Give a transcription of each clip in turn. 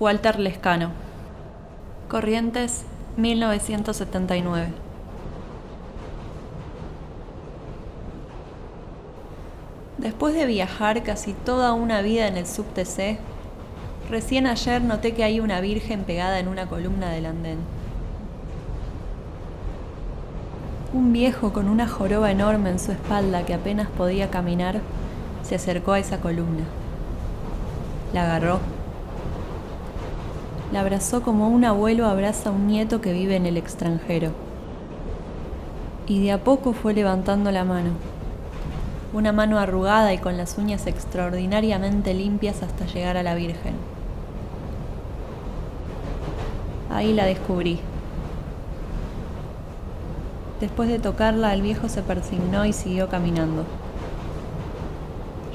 Walter Lescano. Corrientes, 1979. Después de viajar casi toda una vida en el subTC, recién ayer noté que hay una virgen pegada en una columna del andén. Un viejo con una joroba enorme en su espalda que apenas podía caminar se acercó a esa columna. La agarró. La abrazó como un abuelo abraza a un nieto que vive en el extranjero. Y de a poco fue levantando la mano una mano arrugada y con las uñas extraordinariamente limpias hasta llegar a la Virgen. Ahí la descubrí. Después de tocarla, el viejo se persignó y siguió caminando.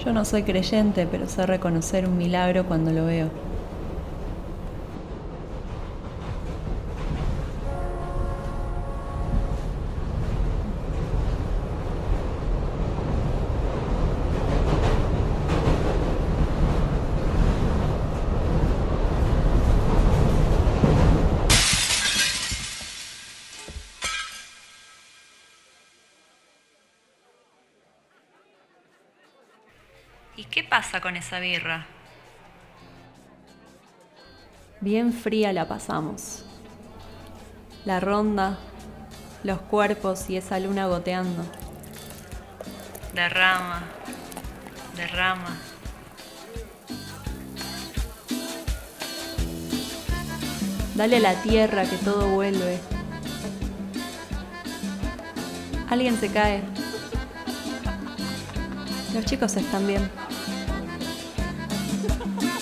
Yo no soy creyente, pero sé reconocer un milagro cuando lo veo. ¿Y qué pasa con esa birra? Bien fría la pasamos. La ronda, los cuerpos y esa luna goteando. Derrama, derrama. Dale a la tierra que todo vuelve. Alguien se cae. Los chicos están bien.